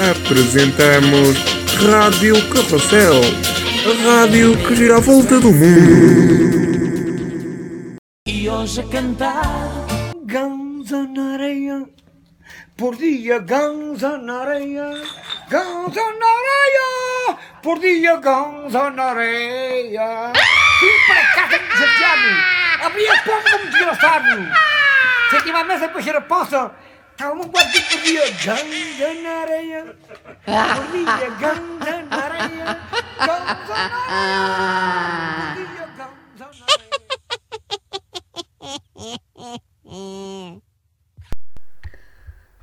Apresentamos Rádio Carrossel, a rádio que gira a volta do mundo. E hoje a cantar Ganza na areia, por dia ganza na areia, ganza na areia, por dia ganza na areia. Fui para casa desafiado, abri a porta como desgraçado. Senti a mesa para encher a poça, estava um quarto por dia ganza na areia, por dia ganza na areia, ganza na areia, por dia ganza na areia.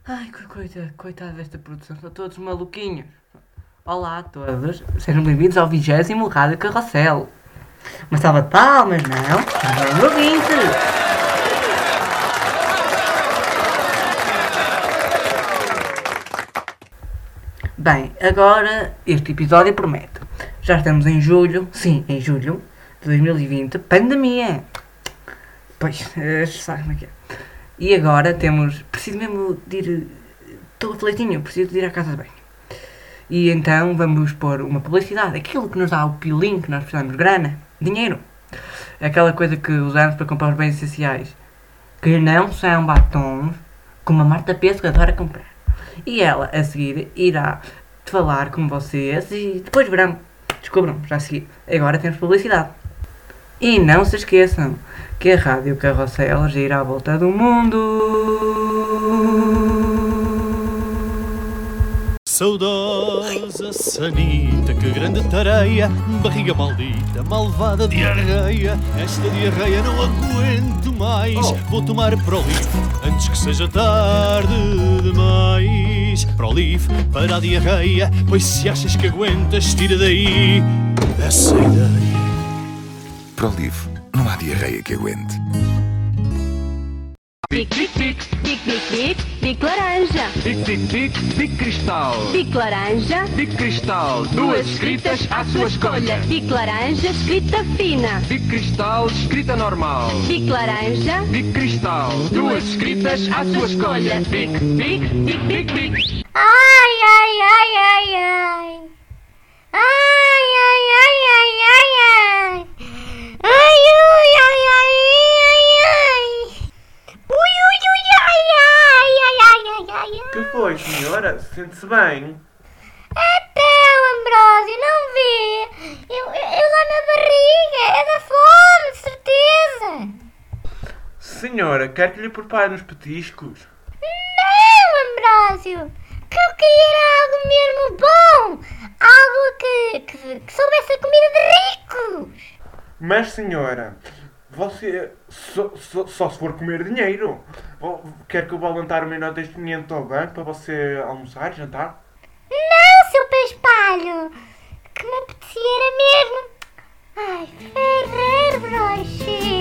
Ai, coisa, coitada desta produção, estão todos maluquinhos. Olá a todos, sejam bem-vindos ao vigésimo Rádio Carrossel. Uma salva de palmas, não? Estava ouvinte! Bem, agora este episódio promete. Já estamos em julho, sim, em julho de 2020, pandemia. Pois, eh, sabe como é que é. E agora temos. Preciso mesmo de ir. Estou aflitinho, preciso de ir à casa de banho. E então vamos pôr uma publicidade, aquilo que nos dá o pilim que nós precisamos, grana, dinheiro. Aquela coisa que usamos para comprar os bens essenciais. Que não são batons, como a Marta Pesco adora comprar. E ela, a seguir, irá falar com vocês e depois verão. Descubram, já a seguir. Agora temos publicidade. E não se esqueçam que a Rádio Carrossel gira à volta do mundo. Saudosa Sanita, que grande tareia, barriga maldita, malvada diarreia. Esta diarreia não aguento mais, vou tomar Prolif antes que seja tarde demais. Prolif para a diarreia, pois se achas que aguentas, tira daí essa ideia. Prolive, não há diarreia que aguente. Pic, pic, pic, pic, pic, pic, pic laranja. Pic, pic, pic, pic cristal. Pic laranja, Pic cristal, duas escritas à sua escolha. pic laranja, escrita fina. Pic cristal, escrita normal. Pic laranja, Pic cristal, duas escritas à sua escolha. Pic, pic, pic, pic, pic. Ai, ai, ai, ai, ai. Ai, ai, ai, ai, ai, ai. Ai, ui, ai, ai, ai, ai. Ui, ui, ui, ai, ai, ai, ai, ai, ai, ai. Que foi, senhora? Sente-se bem? Ambrósio, não vê? Eu, eu, eu lá na barriga, é da fome, de certeza. Senhora, quer que lhe prepare uns petiscos? Não, Ambrósio, que eu queria algo mesmo bom. Algo que, que, que soubesse a comida de ricos. Mas, senhora, você só, só, só se for comer dinheiro. Quer que eu vá levantar uma nota deste 500 ao banco para você almoçar, jantar? Não, seu peispalho! Que me apetecia era mesmo. Ai, Ferrer Broche!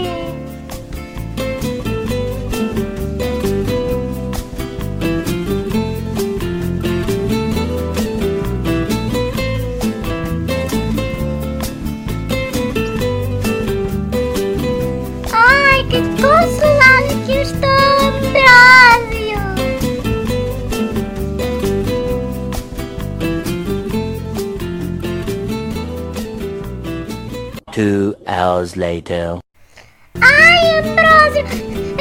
Two hours later. Ai, Ambrósio,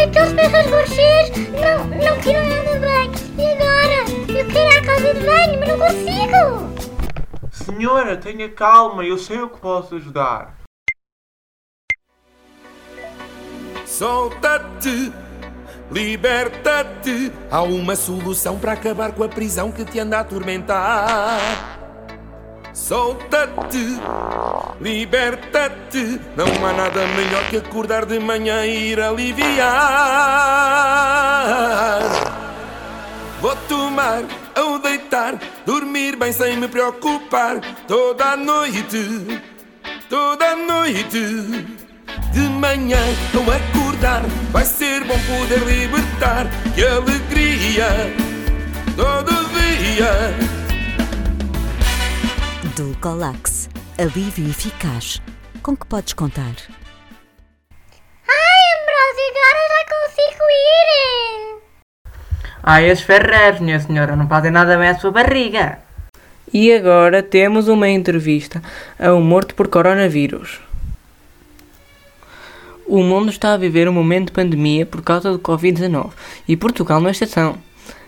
aqueles berros brochês não, não tiram nada bem. E agora? Eu quero ir à casa de banho, mas não consigo. Senhora, tenha calma, eu sei o que posso ajudar. Solta-te, liberta-te. Há uma solução para acabar com a prisão que te anda a atormentar. Solta-te, liberta-te. Não há nada melhor que acordar de manhã e ir aliviar. Vou tomar ou deitar, dormir bem sem me preocupar. Toda a noite, toda a noite. De manhã ao acordar, vai ser bom poder libertar. Que alegria, todo dia. Dulcolax. Alívio eficaz. Com que podes contar? Ai, Ambrósio, agora já consigo ir. Ah, esses ferreiros, minha senhora, não fazem nada bem à sua barriga. E agora temos uma entrevista a um morto por coronavírus. O mundo está a viver um momento de pandemia por causa do Covid-19 e Portugal não é exceção.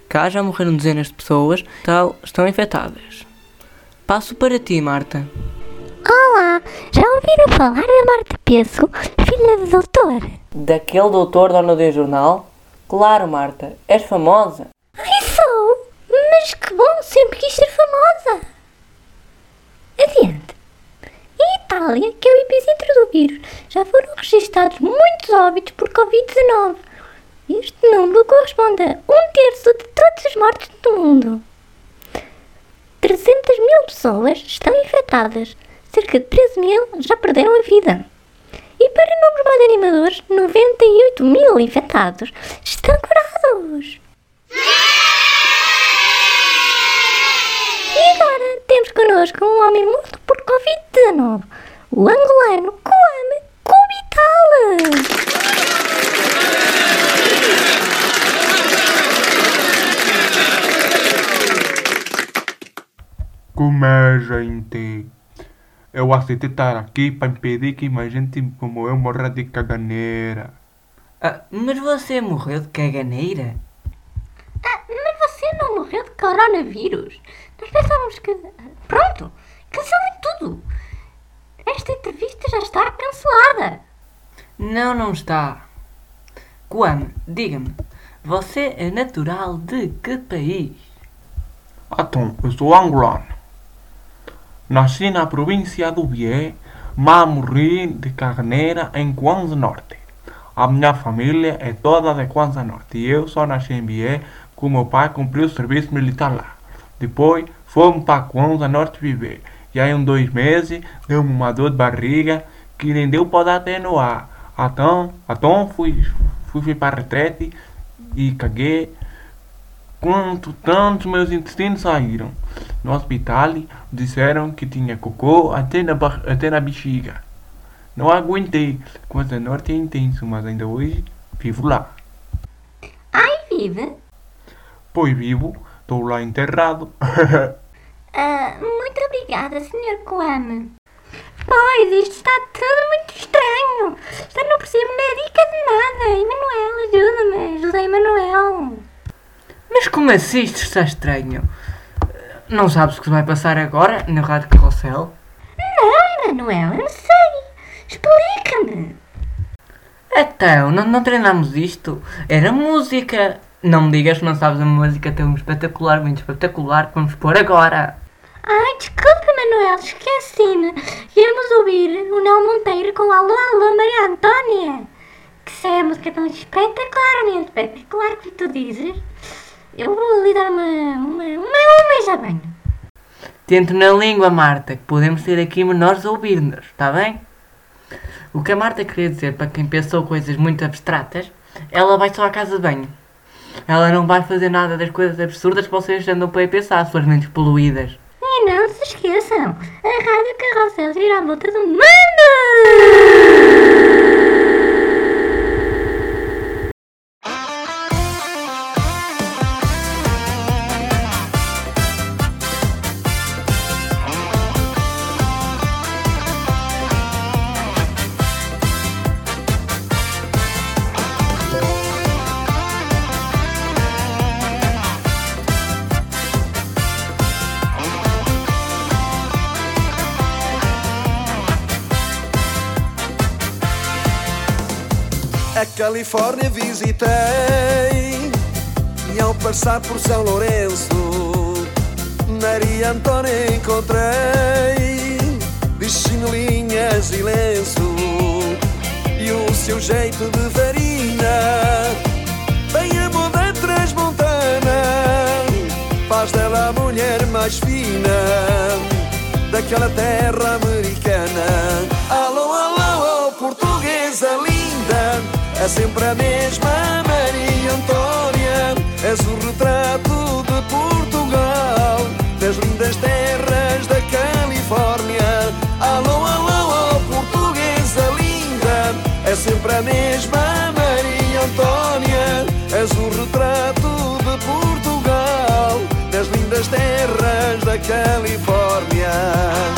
Cá já morreram dezenas de pessoas, tal estão infectadas. Passo para ti, Marta. Olá, já ouviram falar da Marta Peço, filha do doutor? Daquele doutor dono do jornal? Claro, Marta, és famosa. Ai, sou! Mas que bom, sempre quis ser famosa! Adiante! Em Itália, que é o epicentro do vírus, já foram registados muitos óbitos por Covid-19. Este número corresponde a um terço de todos os mortos do mundo. 300 mil pessoas estão infectadas, cerca de 13 mil já perderam a vida. E para números mais animadores, 98 mil infectados estão curados. E agora temos connosco um homem morto por Covid-19, o angolano Kwame Kubital. Como é, gente? Eu aceitei estar aqui para impedir que mais gente como eu morra de caganeira. Ah, mas você morreu de caganeira? Ah, mas você não morreu de coronavírus? Nós pensávamos que. Pronto! Cancelem tudo! Esta entrevista já está cancelada! Não, não está. Kwame, diga-me, você é natural de que país? Então, eu sou angolano. Nasci na província do Bié, mas morri de caganeira em Kwanza Norte. A minha família é toda de Kwanza Norte e eu só nasci em Bié porque meu pai cumpriu o serviço militar lá. Depois fomos para Kwanza Norte viver. E aí, em dois meses, deu-me uma dor de barriga que nem deu para dar até no ar. Então, então fui, fui, fui para a retrete e caguei. Quanto tantos meus intestinos saíram. No hospital disseram que tinha cocô até na, até na bexiga. Não aguentei. Coisa norte é intenso, mas ainda hoje vivo lá. Ai, vive! Pois vivo, estou lá enterrado. Ah, muito obrigada, Sr. Kwame. Pois, isto está tudo muito estranho. Já não percebo dica de nada. Emanuel, ajuda-me. Ajuda Emanuel. Mas como assim isto está estranho? Não sabes o que vai passar agora na Rádio Carrossel? Não, Emanuel, eu não sei. Explica-me. Então, não, não treinamos isto? Era música. Não me digas que não sabes a música tão espetacular, muito espetacular que vamos pôr agora. Ai, desculpe, Manuel, esqueci-me. Íamos ouvir o Nel Monteiro com Alô, Alô, Maria Antônia. Que se é a música tão espetacularmente espetacular que tu dizes. Eu vou lhe dar uma, uma, uma, uma e já venho. Tento na língua, Marta, que podemos ter aqui menores a ouvir-nos, está bem? O que a Marta queria dizer para quem pensou coisas muito abstratas, ela vai só à casa de banho. Ela não vai fazer nada das coisas absurdas que vocês andam para aí pensar, suas mentes poluídas. E não se esqueçam, a Rádio Carrossel gira à volta do mundo! Califórnia visitei e ao passar por São Lourenço, Maria Antônia encontrei de chinelinhas e lenço e o seu jeito de varina, bem a moda transmontana, faz dela a mulher mais fina daquela terra americana. Alô, alô, oh, portuguesa linda, é sempre a mesma Maria Antônia, és o retrato de Portugal, das lindas terras da Califórnia. Alô, alô, alô, portuguesa linda, é sempre a mesma Maria Antônia, és o retrato de Portugal, das lindas terras da Califórnia.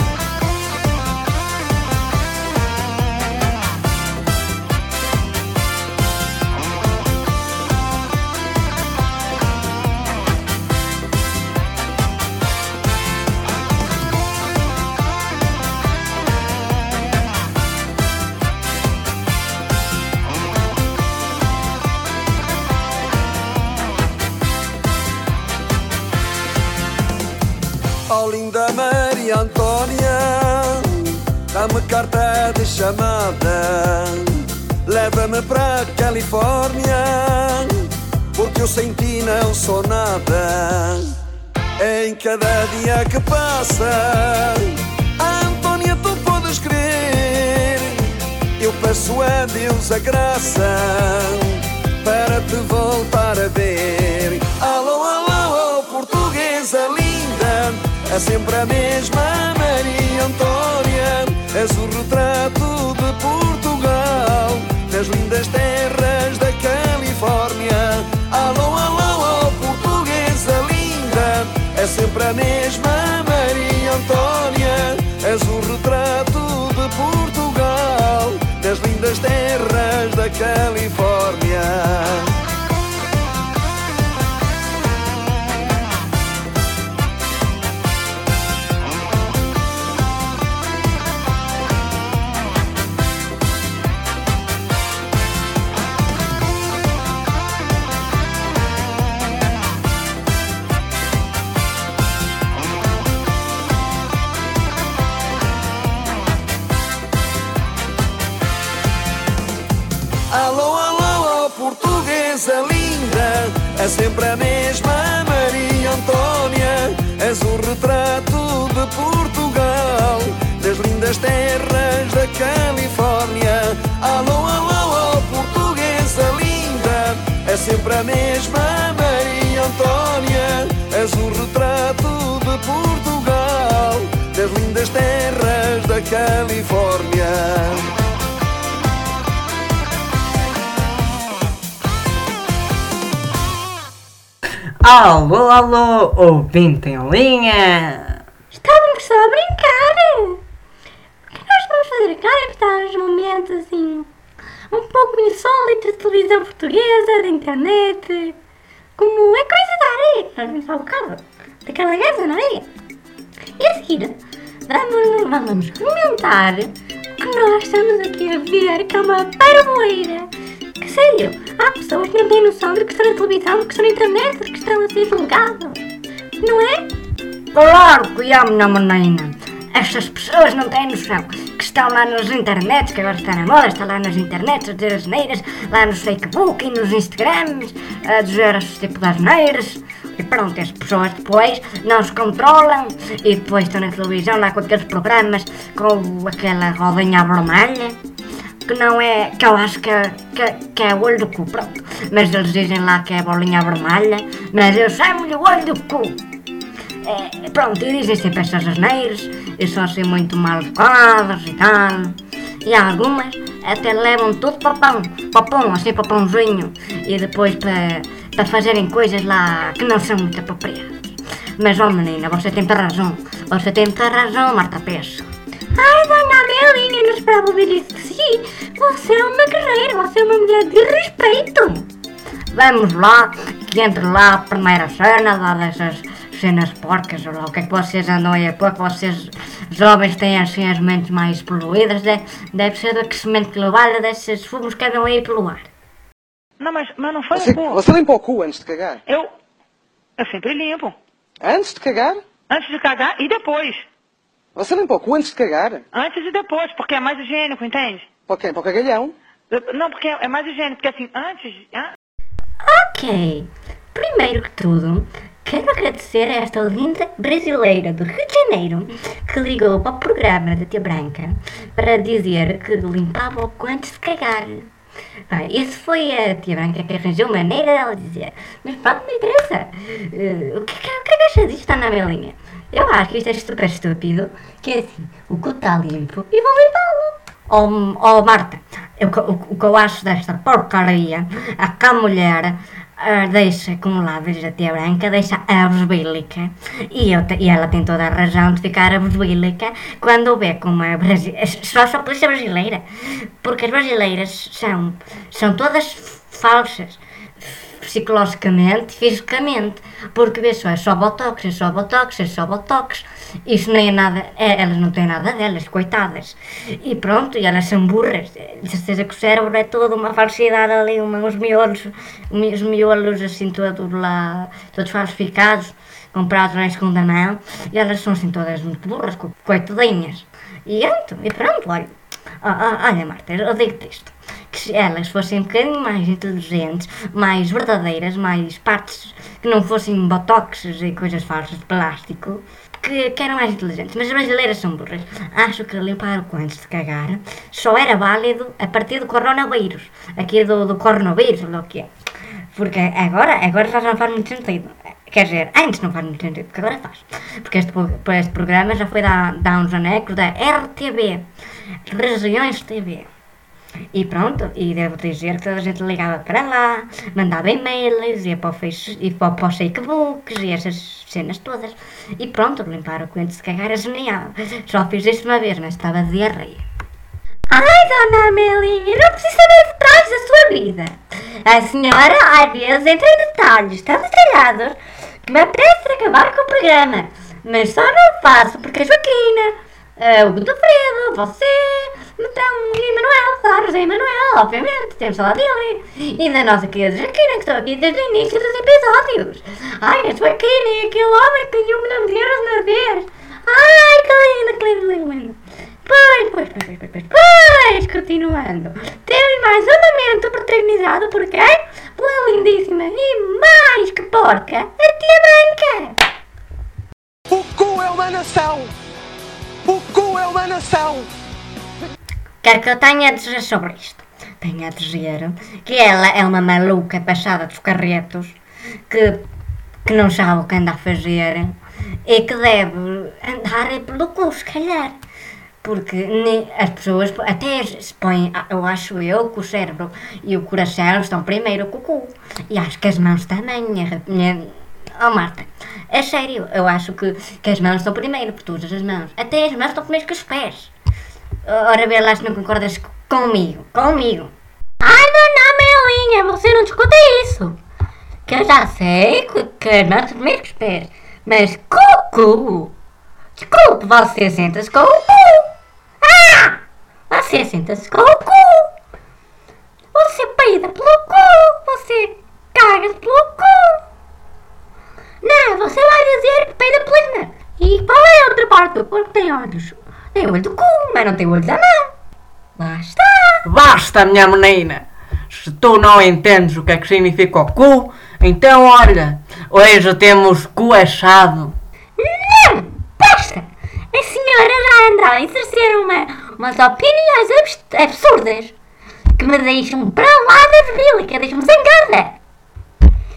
Carta de chamada, leva-me para Califórnia, porque eu sem ti não sou nada. Em cada dia que passa, Antônia, tu podes crer, eu peço a Deus a graça para te voltar a ver. Alô, alô, portuguesa linda, é sempre a mesma Maria Antônia. És o retrato de Portugal, das lindas terras da Califórnia. Alô, alô, portuguesa linda, é sempre a mesma Maria Antônia. És o retrato de Portugal, das lindas terras da Califórnia. Linda, é sempre a mesma Maria Antônia. És o retrato de Portugal, das lindas terras da Califórnia. Alô, alô, portuguesa linda, é sempre a mesma Maria Antônia. És o retrato de Portugal, das lindas terras da Califórnia. Alô, alô, ouvinte em linha. Estávamos só a brincar. O que nós vamos fazer agora é estar momentos assim, um pouco insólitos de televisão portuguesa, da internet, como é coisa da areia. Nós vimos há bocado, daquela guerra na areia. E a seguir, vamos, vamos comentar o que nós estamos aqui a ver, que é uma parboeira. Sério, há pessoas que não têm noção do que estão na televisão, do que estão na internet, do que estão a ser julgados. Não é? Claro que é, minha menina. Estas pessoas não têm noção que estão lá nas internets, que agora está na moda, está lá nas internets a dizer as neiras, lá no Facebook e nos Instagrams, a dizer esse tipo das neiras. E pronto, as pessoas depois não se controlam e depois estão na televisão lá com aqueles programas com aquela rodinha vermelha que não é, que eu acho que, é- que, que é olho do cu, pronto. Mas eles dizem lá que é bolinha vermelha, mas eu chamo-lhe olho do cu. É, pronto, e dizem sempre estas asneiras, e são assim muito mal educadas e tal. E algumas até levam tudo para pão, para pão, assim para pãozinho, e depois para, para fazerem coisas lá que não são muito apropriadas. Mas, oh menina, você tem razão, você tem razão, Marta Peço. Amelinha, não esperava ouvir isso de si. Você é uma guerreira, você é uma mulher de respeito. Vamos lá, que entre lá a primeira cena, lá dessas cenas porcas, ou lá o que é que vocês andam aí a pôr, que vocês jovens têm assim as mentes mais poluídas, deve, deve ser do aquecimento global, desses fumos que andam aí pelo ar. Não, mas, mas não foi Você, um você limpa o cu antes de cagar? Eu, eu sempre limpo. Antes de cagar? Antes de cagar e depois. Você limpa o cu antes de cagar? Antes e depois, porque é mais higiênico, entende? Para quem? Para o cagalhão? Não, porque é mais higiênico, porque assim, antes... ah, Ok. Primeiro que tudo, quero agradecer a esta linda brasileira do Rio de Janeiro que ligou para o programa da Tia Branca para dizer que limpava o cu antes de cagar. Ah, isso foi a Tia Branca que arranjou maneira dela dizer. Mas pronto, não interessa. Eh, o que, que, o que é que acha disto, Ana? Eu acho que isto é super estúpido. Que é assim, o cu está limpo e vou limpá-lo. Oh, oh Marta, eu- o, o que eu acho desta porcaria é que a mulher ah, deixa acumuladas a tia branca, deixa abusbílica e, eu e ela tem toda a razão de ficar abusbílica quando vê como a brasileira, só só polícia brasileira, porque as brasileiras são, são todas falsas psicologicamente, fisicamente, porque vê só, é só botox, é só botox, é só botox, isso nem é nada, é, elas não têm nada delas, coitadas, e pronto, e elas são burras, de certeza que o cérebro é toda uma falsidade ali, uma, uns miolos, mi- os miolos assim todos lá, todos falsificados, comprados na segunda mão, e elas são assim todas muito burras, co- coitadinhas, e pronto, e pronto, olha, Ah, ah, olha Marta, eu digo-te isto, que elas fossem um bocadinho mais inteligentes, mais verdadeiras, mais partes que não fossem botoxes e coisas falsas de plástico, que, que eram mais inteligentes. Mas as brasileiras são burras. Acho que limpar o cu antes de cagar só era válido a partir do coronavírus, aqui do, do coronavírus, ou o que é. Porque agora, agora já não faz muito sentido. Quer dizer, antes não faz muito sentido, porque agora faz. Porque este, este programa já foi dar uns anecos da RTB, Regiões TV. E pronto, e devo dizer que toda a gente ligava para lá, mandava e-mails, ia para o, face, ia para, os Facebooks e essas cenas todas. E pronto, limpar o cu antes de cagar é genial. Só fiz isso uma vez, mas estava de diarreia. Ai, dona Amelinha, não precisa saber detalhes da sua vida. A senhora, às vezes, entra em detalhes tão detalhados que me apetece acabar com o programa. Mas só não faço porque a Joaquina, eh, o Godofredo, você, então, e Manuel, claro, José Manuel, obviamente, temos falar dele. E da nossa querida Joaquina, que estou aqui desde o início dos episódios. Ai, a Joaquina e aquele homem que tem um milhão de euros na vez. Ai, que lindo, que lindo, lindo, lindo. Pois, pois, pois, pois, pois, pois, continuando. Temos mais um momento protagonizado por quem? Pela lindíssima e mais que porca, a tia Branca. O cu é uma nação! O cu é uma nação! Quero que eu tenha a dizer sobre isto. Tenho a dizer que ela é uma maluca passada dos carretos, que, que não sabe o que anda a fazer e que deve andar pelo cu, se calhar. Porque as pessoas até se põem, eu acho eu, que o cérebro e o coração estão primeiro com o cu. E acho que as mãos também. Oh Marta, é sério, eu acho que, que as mãos estão primeiro, por todas as mãos. Até as mãos estão primeiro que os pés. Ora, vê lá se não concordas comigo. Comigo. Ai, dona Amelinha, você não discuta isso. Que eu já sei que, que as mãos são primeiro que os pés. Mas cucu. Desculpe, você senta-se com o cu. Ah! Você senta-se com o cu. Você peida pelo cu. Você caga pelo cu. Não, você vai dizer que peida mãos. E qual é a outra parte do corpo que tem olhos? Tem olho do cu, mas não tem olho da mão. Basta. Basta, minha menina! Se tu não entendes o que é que significa o cu, então olha, hoje temos cu achado. Não! Basta! A senhora já anda a exercer uma, umas opiniões abs- absurdas que me deixam para lá da virilha, deixam-me zangada.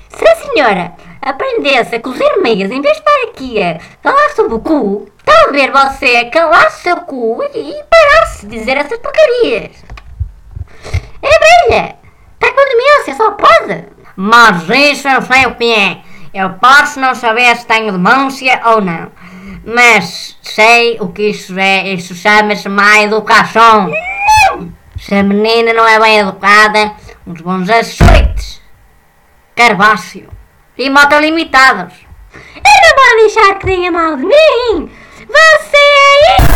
Se a senhora aprendesse a cozer meias em vez de estar aqui a falar sobre o cu, talvez você calasse o seu cu e parasse de dizer essas porcarias. É velha! Está com demência, só pode! Mas isso eu sei o que é. Eu posso não saber se tenho demência ou não. Mas sei o que isso é. Isso chama-se má educação. Se a menina não é bem educada, uns bons açoites. Carvácio. E moto limitados. Eu não vou deixar que tenha mal de mim. Você aí...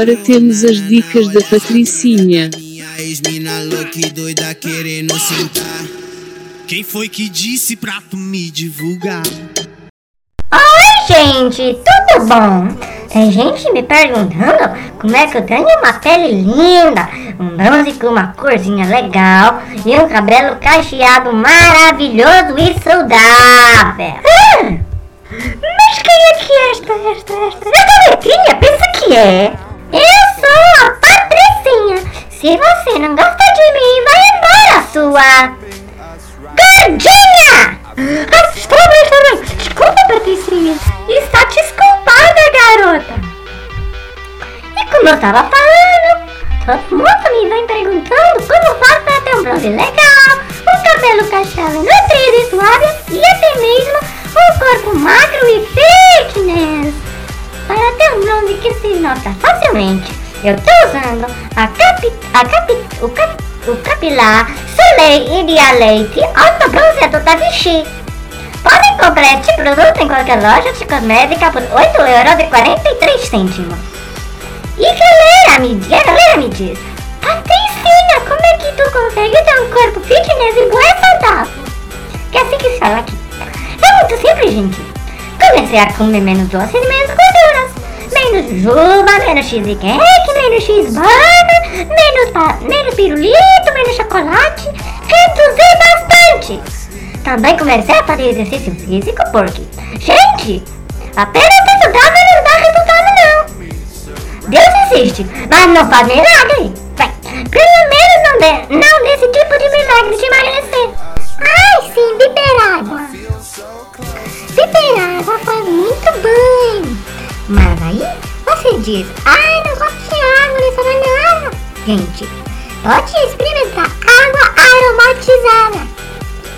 agora temos as dicas da Patricinha. Minha ex-mina louca e doida querendo sentar. Quem foi que disse pra tu me divulgar? Oi, gente, tudo bom? Tem gente me perguntando como é que eu tenho uma pele linda, um bronze com uma corzinha legal e um cabelo cacheado maravilhoso e saudável. Ah, mas quem é que é esta, esta, esta? Esta letrinha, pensa que é? Eu sou a Patricinha. Se você não gosta de mim, vai embora, sua gordinha! Bem. Desculpa, Patricinha. Está desculpada, garota. E como eu estava falando, todo mundo me vem perguntando como faço para ter um bronze legal, um cabelo cacheado nutrido e suave e até mesmo um corpo magro e fitness. Para ter um que se nota facilmente, eu estou usando a capi, a capi, o, cap, o capilar Soleil Ideal Leite Alta Bronzeador da Vichy. Podem comprar este produto em qualquer loja de cosmética por 8,43€. E galera, me, a galera me diz, Patricinha, como é que tu consegue ter um corpo fitness e bué saudável? Que é assim que se fala aqui. É muito simples, gente. Comecei a comer menos doces e. Menos juba, menos cheesecake, menos cheeseburger, menos, menos pirulito, menos chocolate. Reduzir bastante. Também comecei a fazer exercício físico porque, gente, apenas saudável não dá resultado não. Deus existe, mas não faz milagre. Pelo menos não, de, não desse tipo de milagre de emagrecer. Ai, sim, beber água. Diz, ai, não gosto de água nessa banana. Gente, pode experimentar água aromatizada.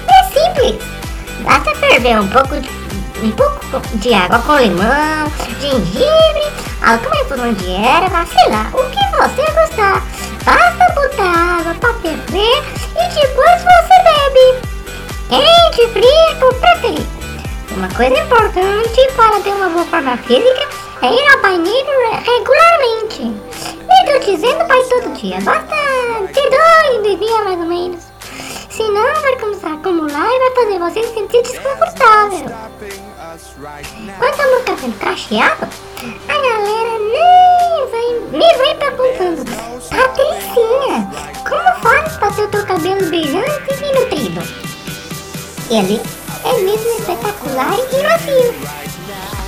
É simples. Basta ferver um pouco de, um pouco de água com limão, gengibre, alguma forma de erva, sei lá, o que você gostar. Basta botar água para ferver e depois você bebe. Quente, frio, por preferir. Uma coisa importante para ter uma boa forma física ir ao banheiro regularmente. E tô dizendo para ir todo dia, basta ter dois de dia mais ou menos. Senão vai começar a acumular e vai fazer você se sentir desconfortável. Quanto ao meu cabelo cacheado, a galera nem vai, me vem perguntando Patricinha, como faz para ter o teu cabelo brilhante e nutrido? Ele é mesmo espetacular e macio.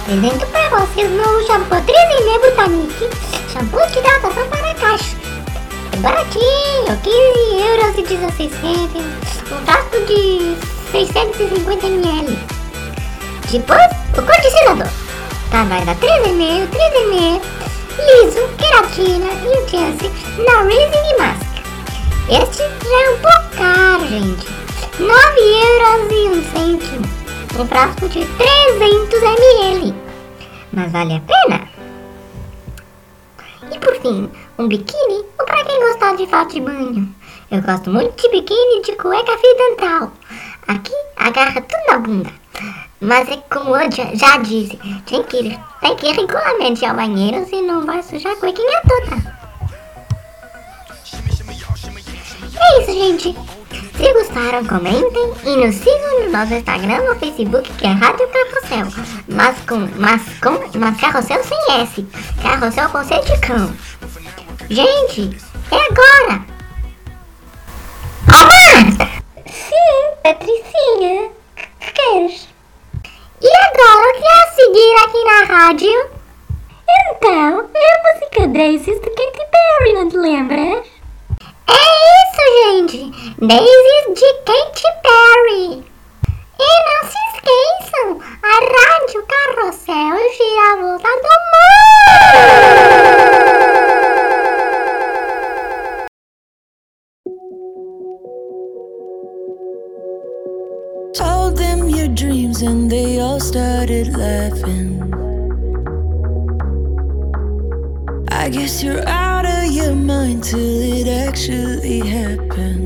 Apresento para vocês o novo shampoo 3M Botanique, shampoo de hidratação para caixa. É baratinho, 15 euros e 16 cêntimos, um frasco de 650 ml. Depois, o condicionador. Trabalha da 3M, 3M, liso, queratina e chance na Rising Mask. Este já é um pouco caro, gente. 9 euros e um cêntimo. Um frasco de 300 ml. Mas vale a pena? E por fim, um biquíni ou para quem gostar de fato de banho? Eu gosto muito de biquíni de cueca fio dental. Aqui agarra tudo na bunda. Mas é como eu já, já disse, tem que, ir, tem que ir regularmente ao banheiro, senão vai sujar a cuequinha toda. É isso, gente. Se gostaram, comentem e nos sigam no nosso Instagram ou Facebook, que é Rádio Carrossel. Mas com, mas com, mas Carrossel sem S. Carrossel com C de cão. Gente, é agora! Alma! Sim, Patricinha. que queres? E agora, o que é a seguir aqui na rádio? Então, é a música Daisies do Katy Perry, não te lembras? Daisy de Kate Perry. E não se esqueçam, a Rádio Carrossel gira a volta do mundo! Told them your dreams and they all started laughing. I guess you're out of your mind till it actually happens.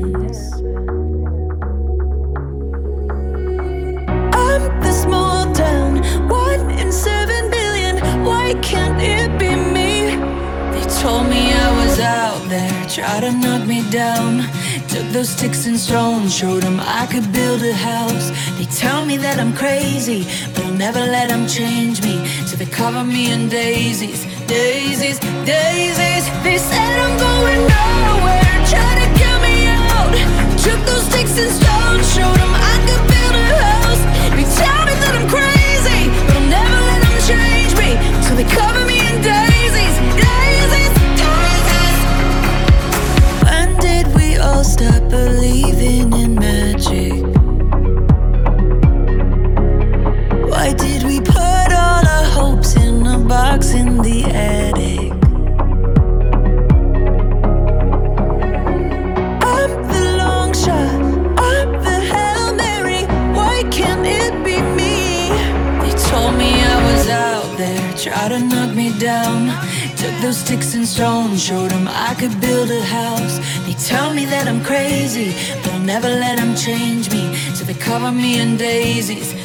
Can't it be me? They told me I was out there, tried to knock me down. Took those sticks and stones, showed them I could build a house. They tell me that I'm crazy, but I'll never let them change me. So they cover me in daisies, daisies, daisies. They said I'm going nowhere, try to get me out. Took those sticks and stones, and daisies.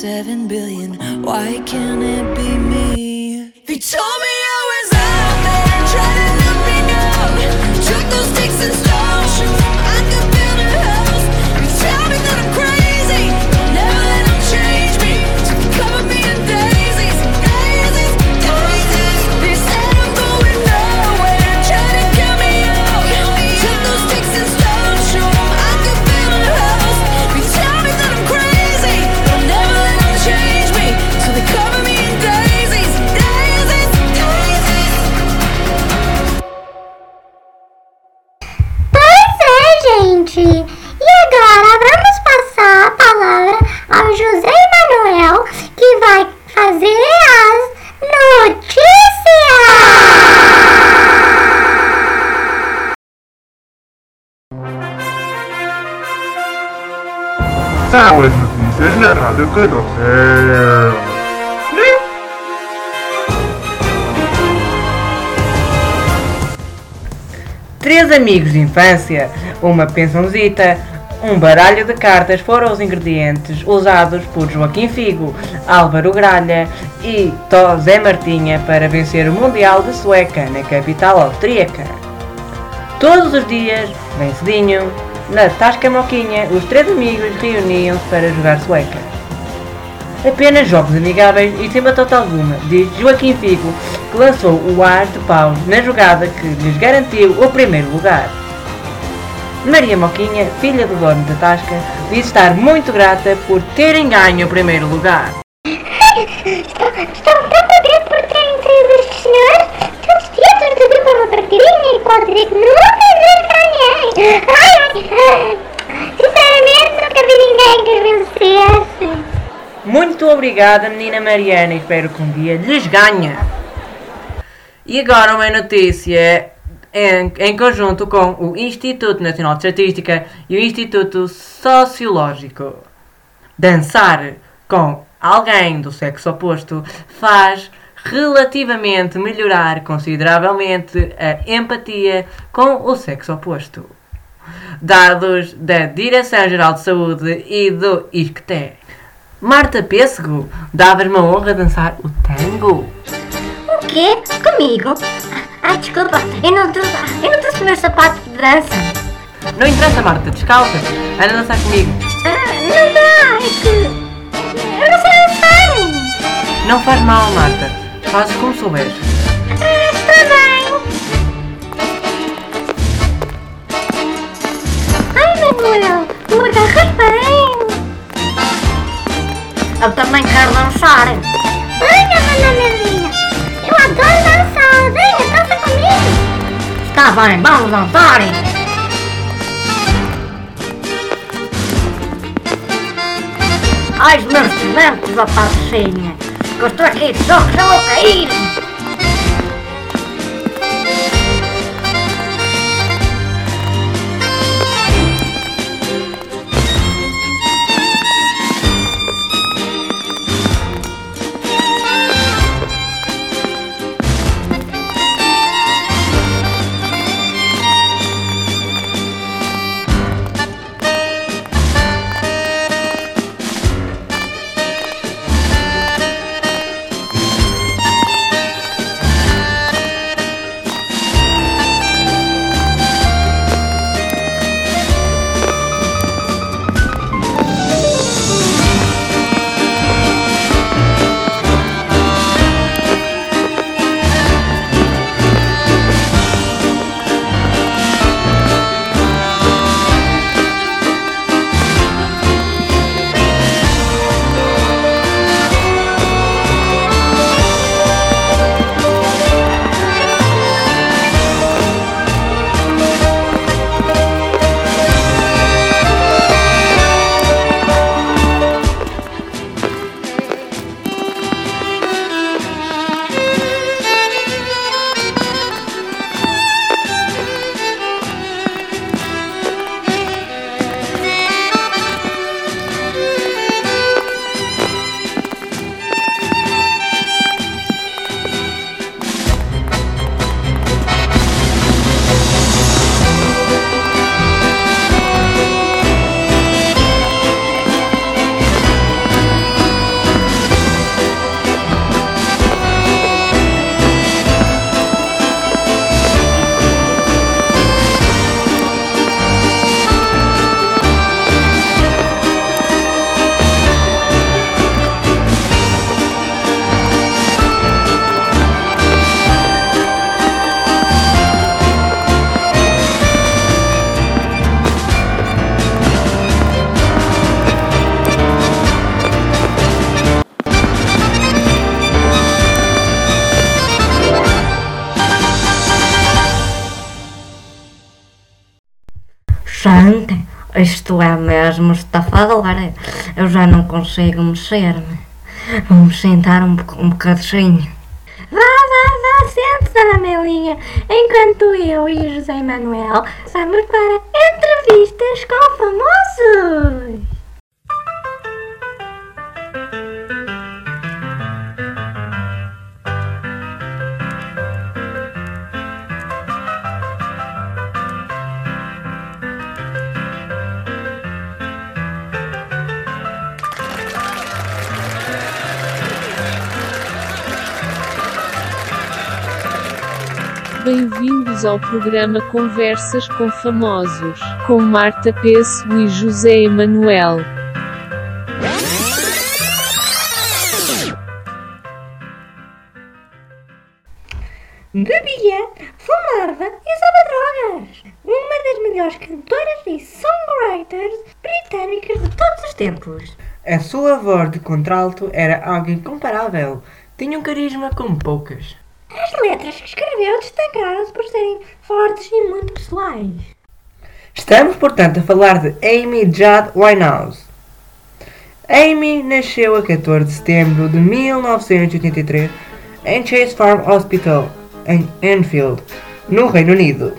Seven billion. Why can't na Rádio Carrossel. Três amigos de infância, uma pensãozita, um baralho de cartas foram os ingredientes usados por Joaquim Figo, Álvaro Gralha e José Martinha para vencer o Mundial de Sueca na capital austríaca. Todos os dias, bem cedinho, na Tasca Moquinha, os três amigos reuniam-se para jogar sueca. Apenas jogos amigáveis e sem batota alguma, diz Joaquim Figo, que lançou o ar de paus na jogada que lhes garantiu o primeiro lugar. Maria Moquinha, filha do dono da Tasca, diz estar muito grata por terem ganho o primeiro lugar. Estou, estou tão contente por terem estes senhores. Para uma partidinha e posso dizer que nunca ganhei. Ai, ai. Sinceramente, nunca vi ninguém que vencesse. Muito obrigada, menina Mariana, espero que um dia lhes ganhe. E agora uma notícia em, em conjunto com o Instituto Nacional de Estatística e o Instituto Sociológico. Dançar com alguém do sexo oposto faz relativamente melhorar consideravelmente a empatia com o sexo oposto. Dados da Direção-Geral de Saúde e do ISCTE. Marta Pêssego, davas-me a honra dançar o tango. O quê? Comigo? Ai, desculpa, eu não trouxe, eu não trouxe meus sapatos de dança. Não interessa, Marta, descalça. Anda dançar comigo. Ah, não dá, é que eu não sei dançar. Não faz mal, Marta. Fazes como souberes. Ah, está bem. Ai, Manuel, tu agarras bem. Eu também quero dançar. Venha, Dona Melinha. Eu adoro dançar. Venha, dança comigo. Está bem, vamos dançar. Ai, os meus talentos, ó patricinha. Que eu estou aqui só que já vou cair. Mesmo estafadora. Eu já não consigo mexer-me. Vamos sentar um, um bocadinho. Vá, vá, vá, sente, Dona Melinha. Enquanto eu e José Manuel vamos para entrevistas com famosos. Bem-vindos ao programa Conversas com Famosos, com Marta Peço e José Emanuel. Bebia, fumava e usava drogas. Uma das melhores cantoras e songwriters britânicas de todos os tempos. A sua voz de contralto era algo incomparável. Tinha um carisma como poucas. As letras que escreveu destacaram-se por serem fortes e muito pessoais. Estamos, portanto, a falar de Amy Judd Winehouse. Amy nasceu a 14 de setembro de 1983 em Chase Farm Hospital, em Enfield, no Reino Unido.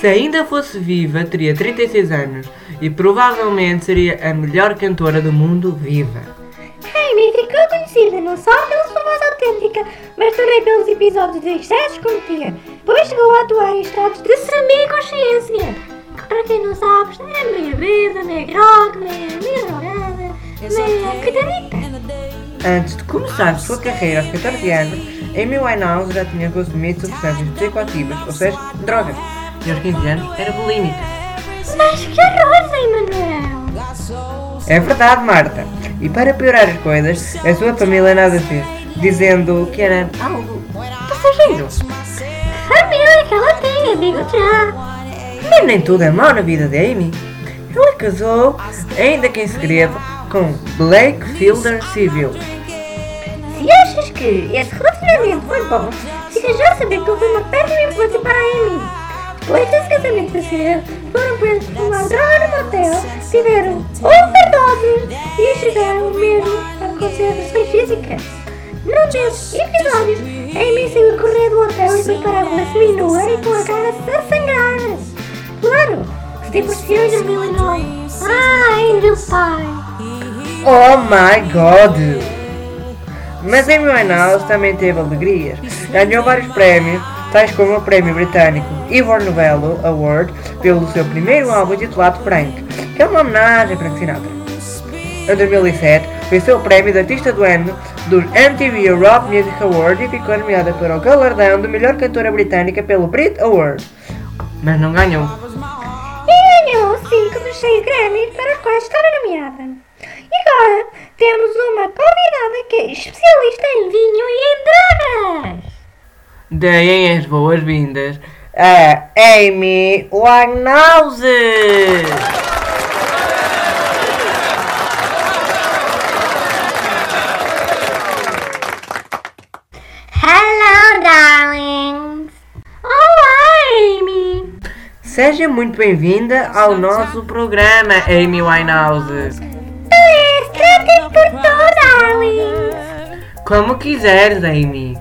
Se ainda fosse viva, teria 36 anos e provavelmente seria a melhor cantora do mundo viva. Amy ficou conhecida não só voz autêntica, mas também pelos episódios de excessos que cometia, pois chegou a atuar em estados de semi-consciência. Para quem não sabe, é meio bebida, meio grog, meio, meio drogada, meio coitadita. Antes de começar a sua carreira aos 14 anos, Amy Winehouse já tinha consumido substâncias psicoativas, ou seja, drogas. E aos 15 anos era bulímica. Mas que horror, Zé Manuel! É verdade, Marta. E para piorar as coisas, a sua família nada fez, dizendo que era algo passageiro. Família que ela tem, digo já. Mas nem tudo é mau na vida de Amy. Ela casou, ainda que em segredo, com Blake Fielder Civil. Se achas que esse relacionamento foi bom, fica já a saber que houve uma péssima influência para Amy. Depois desse casamento fazer, foram presos por uma droga no motel, tiveram overdose e chegaram mesmo a considerações físicas. Num desses episódios, Amy saiu a correr do hotel e foi para a rua seminua e com a cara a sangrar. Claro, se divorciou em 2009. Ah, Angel Pie. Oh my god! Mas Amy Winehouse também teve alegrias. Ganhou vários prémios, tais como o prémio britânico Ivor Novello Award pelo seu primeiro álbum titulado Frank, que é uma homenagem a Frank Sinatra. Em 2007, venceu o prémio de Artista do Ano do MTV Europe Music Award e ficou nomeada para o galardão de melhor cantora britânica pelo Brit Award. Mas não ganhou. E ganhou 5 dos 6 Grammys para os quais estava nomeada. E agora temos uma convidada que é especialista em vinho e em drogas. Deem as boas-vindas a Amy Winehouse! Hello, darlings. Olá, Amy. Seja muito bem-vinda ao nosso programa, Amy Winehouse. Tratem por tu, darlings. Como quiseres, Amy.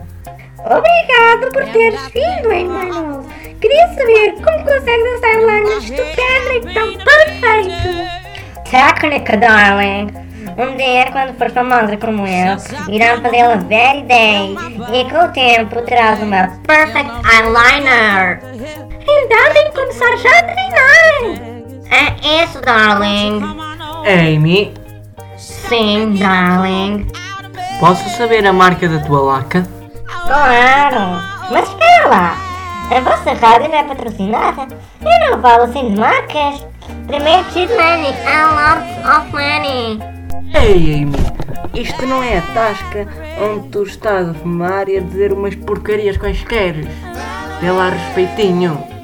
Obrigado por teres vindo, Amy Winehouse. Queria saber como consegues dançar lá neste estupendo e tão perfeito. Técnica, darling. Um dia, quando for famosa como eu, irão fazê-la very day. E com o tempo terás uma perfect eyeliner. Que começar já a treinar. É isso, darling. Amy, Sim, darling. posso saber a marca da tua laca? Claro. Mas espera lá. A vossa rádio não é patrocinada? Eu não falo assim de marcas. Primeiro preciso money. I love of money. Ei, Amy, isto não é a tasca onde tu estás a fumar e a dizer umas porcarias quaisquer. Dê lá respeitinho.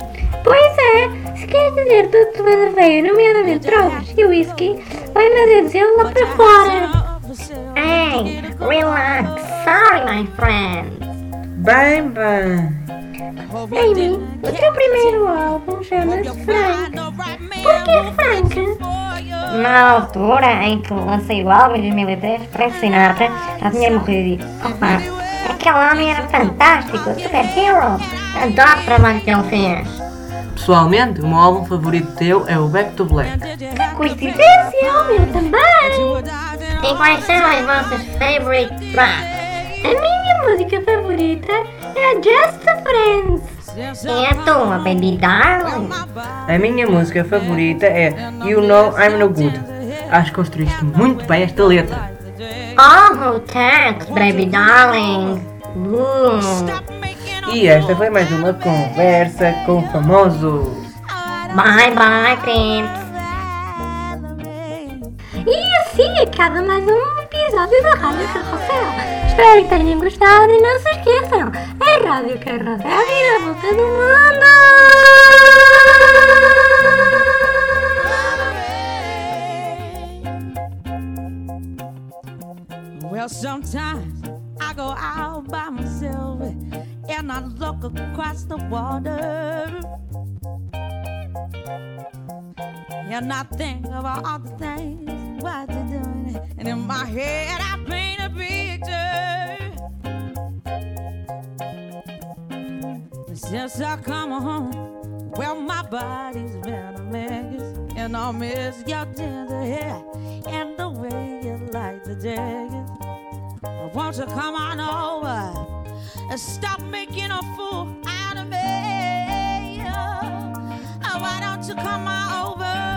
Pois é, se queres dizer tudo a veia, nomeadamente drogas e whisky, vai-me dizê-lo lá para fora. Hey, relax. Sorry, my friend. Bem, bem. Amy, o teu primeiro álbum chama-se Frank. Por que Frank? Na altura em que lancei o álbum em 2003, Frank Sinatra já tinha morrido opa, aquele homem era fantástico, super hero. Adoro o trabalho que ele fez. Pessoalmente, o meu álbum favorito teu é o Back to Black. Que coincidência, o meu também. E quais são as vossas favorite tracks? A minha música favorita é Just a Friends. E a tua, baby darling? A minha música favorita é You Know I'm No Good. Acho que construíste muito bem esta letra. Oh, thanks, baby darling. Uh. E esta foi mais uma conversa com o famoso. Bye, bye, Prince. E assim acaba mais um episódio da Rádio Carrossel. Espero que tenham gostado e não se esqueçam, é Rádio Carrossel e a volta do mundo. Well, sometimes I go out by myself and I look across the water. And I think of all the things what you're doing. And in my head, I paint a picture. Since I come home, well, my body's been a mess. And I miss your tender hair and the way you like the jacket. Won't you come on over and stop making a fool out of me? Oh, why don't you come on over?